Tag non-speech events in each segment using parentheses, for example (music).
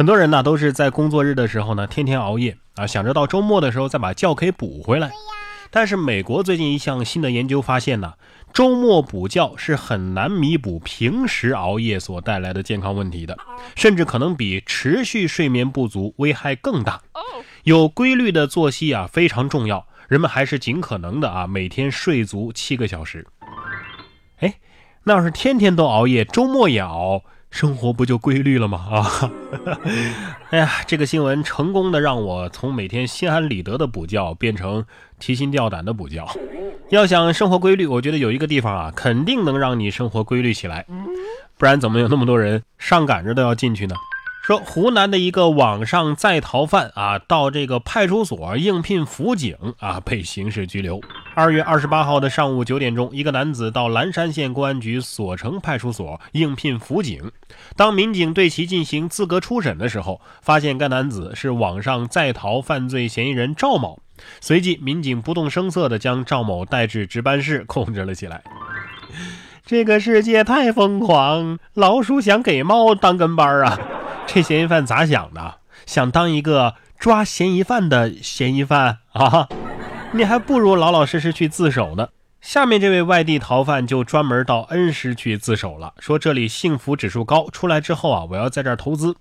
很多人呢都是在工作日的时候呢天天熬夜啊，想着到周末的时候再把觉给补回来。但是美国最近一项新的研究发现呢，周末补觉是很难弥补平时熬夜所带来的健康问题的，甚至可能比持续睡眠不足危害更大。有规律的作息啊非常重要，人们还是尽可能的啊每天睡足七个小时。哎，那要是天天都熬夜，周末也熬。生活不就规律了吗？啊，(laughs) 哎呀，这个新闻成功的让我从每天心安理得的补觉变成提心吊胆的补觉。要想生活规律，我觉得有一个地方啊，肯定能让你生活规律起来，不然怎么有那么多人上赶着都要进去呢？说湖南的一个网上在逃犯啊，到这个派出所应聘辅警啊，被刑事拘留。二月二十八号的上午九点钟，一个男子到蓝山县公安局所城派出所应聘辅警。当民警对其进行资格初审的时候，发现该男子是网上在逃犯罪嫌疑人赵某。随即，民警不动声色地将赵某带至值班室控制了起来。这个世界太疯狂，老鼠想给猫当跟班啊！这嫌疑犯咋想的？想当一个抓嫌疑犯的嫌疑犯啊？你还不如老老实实去自首呢。下面这位外地逃犯就专门到恩施去自首了，说这里幸福指数高，出来之后啊，我要在这儿投资。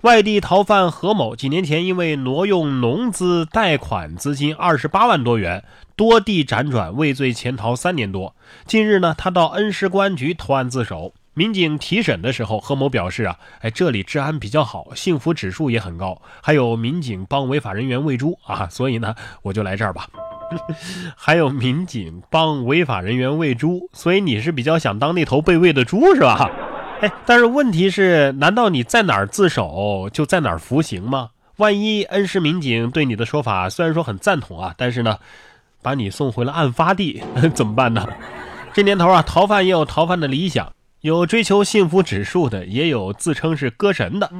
外地逃犯何某几年前因为挪用农资贷款资金二十八万多元，多地辗转畏罪潜逃三年多。近日呢，他到恩施公安局投案自首。民警提审的时候，何某表示啊，哎，这里治安比较好，幸福指数也很高，还有民警帮违法人员喂猪啊，所以呢，我就来这儿吧。(laughs) 还有民警帮违法人员喂猪，所以你是比较想当那头被喂的猪是吧？(laughs) 哎，但是问题是，难道你在哪儿自首就在哪儿服刑吗？万一恩施民警对你的说法虽然说很赞同啊，但是呢，把你送回了案发地 (laughs) 怎么办呢？这年头啊，逃犯也有逃犯的理想。有追求幸福指数的，也有自称是歌神的。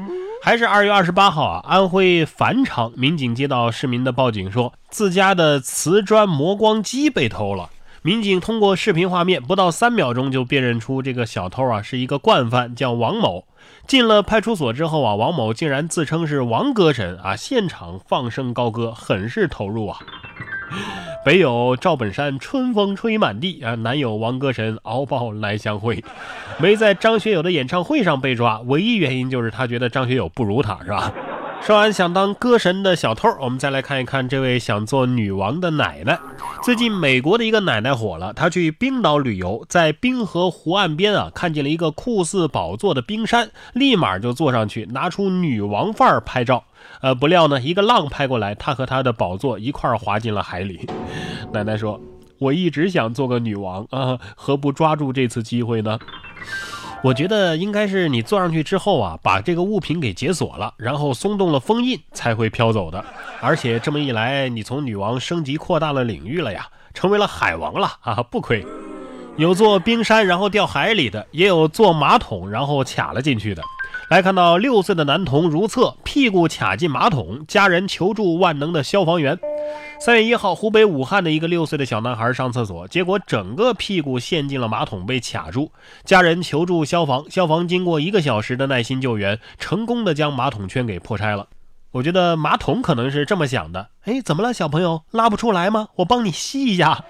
还是二月二十八号啊，安徽繁昌民警接到市民的报警，说自家的瓷砖磨光机被偷了。民警通过视频画面，不到三秒钟就辨认出这个小偷啊是一个惯犯，叫王某。进了派出所之后啊，王某竟然自称是王歌神啊，现场放声高歌，很是投入啊。(laughs) 北有赵本山春风吹满地啊，南有王歌神敖包来相会。没在张学友的演唱会上被抓，唯一原因就是他觉得张学友不如他，是吧？说完想当歌神的小偷，我们再来看一看这位想做女王的奶奶。最近美国的一个奶奶火了，她去冰岛旅游，在冰河湖岸边啊，看见了一个酷似宝座的冰山，立马就坐上去，拿出女王范儿拍照。呃，不料呢，一个浪拍过来，她和她的宝座一块儿滑进了海里。(laughs) 奶奶说：“我一直想做个女王啊，何不抓住这次机会呢？”我觉得应该是你坐上去之后啊，把这个物品给解锁了，然后松动了封印，才会飘走的。而且这么一来，你从女王升级扩大了领域了呀，成为了海王了啊，不亏。有坐冰山然后掉海里的，也有坐马桶然后卡了进去的。来看到六岁的男童如厕，屁股卡进马桶，家人求助万能的消防员。三月一号，湖北武汉的一个六岁的小男孩上厕所，结果整个屁股陷进了马桶，被卡住。家人求助消防，消防经过一个小时的耐心救援，成功的将马桶圈给破拆了。我觉得马桶可能是这么想的：哎，怎么了，小朋友，拉不出来吗？我帮你吸一下。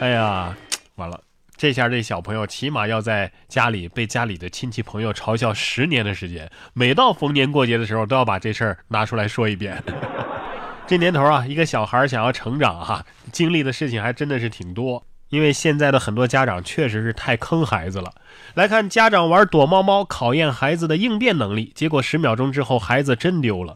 哎呀，完了。这下这小朋友起码要在家里被家里的亲戚朋友嘲笑十年的时间，每到逢年过节的时候都要把这事儿拿出来说一遍。(laughs) 这年头啊，一个小孩想要成长哈，经历的事情还真的是挺多。因为现在的很多家长确实是太坑孩子了。来看家长玩躲猫猫考验孩子的应变能力，结果十秒钟之后孩子真丢了。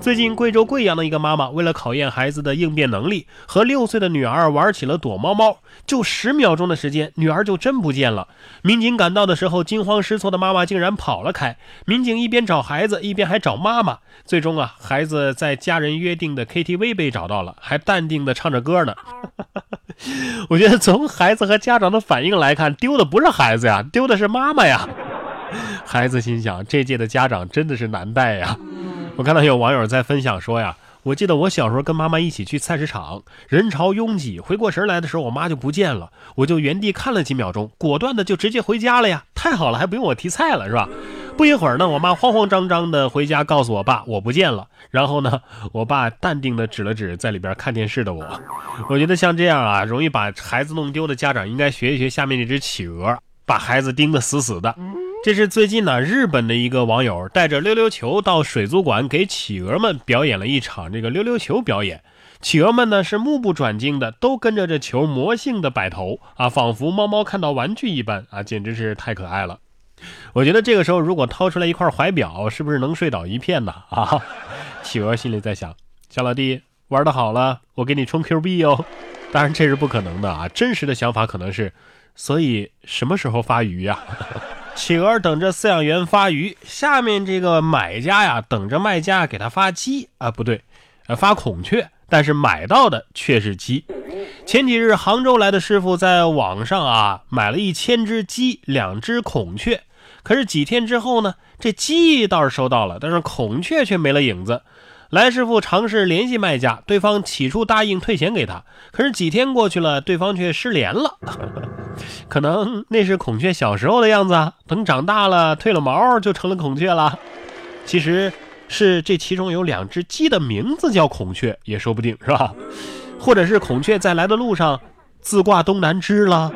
最近，贵州贵阳的一个妈妈为了考验孩子的应变能力，和六岁的女儿玩起了躲猫猫。就十秒钟的时间，女儿就真不见了。民警赶到的时候，惊慌失措的妈妈竟然跑了开。民警一边找孩子，一边还找妈妈。最终啊，孩子在家人约定的 KTV 被找到了，还淡定的唱着歌呢。(laughs) 我觉得从孩子和家长的反应来看，丢的不是孩子呀，丢的是妈妈呀。孩子心想：这届的家长真的是难带呀。我看到有网友在分享说呀，我记得我小时候跟妈妈一起去菜市场，人潮拥挤，回过神来的时候，我妈就不见了，我就原地看了几秒钟，果断的就直接回家了呀，太好了，还不用我提菜了，是吧？不一会儿呢，我妈慌慌张张的回家告诉我爸我不见了。然后呢，我爸淡定的指了指在里边看电视的我。我觉得像这样啊，容易把孩子弄丢的家长应该学一学下面这只企鹅，把孩子盯得死死的。这是最近呢，日本的一个网友带着溜溜球到水族馆给企鹅们表演了一场这个溜溜球表演。企鹅们呢是目不转睛的，都跟着这球魔性的摆头啊，仿佛猫猫看到玩具一般啊，简直是太可爱了。我觉得这个时候如果掏出来一块怀表，是不是能睡倒一片呢？啊，企鹅心里在想：小老弟玩的好了，我给你充 Q 币哦。当然这是不可能的啊，真实的想法可能是：所以什么时候发鱼呀？企鹅等着饲养员发鱼，下面这个买家呀等着卖家给他发鸡啊，不对，呃发孔雀。但是买到的却是鸡。前几日，杭州来的师傅在网上啊买了一千只鸡，两只孔雀。可是几天之后呢，这鸡倒是收到了，但是孔雀却没了影子。来师傅尝试联系卖家，对方起初答应退钱给他，可是几天过去了，对方却失联了。可能那是孔雀小时候的样子，等长大了褪了毛就成了孔雀了。其实。是这其中有两只鸡的名字叫孔雀，也说不定是吧？或者是孔雀在来的路上自挂东南枝了。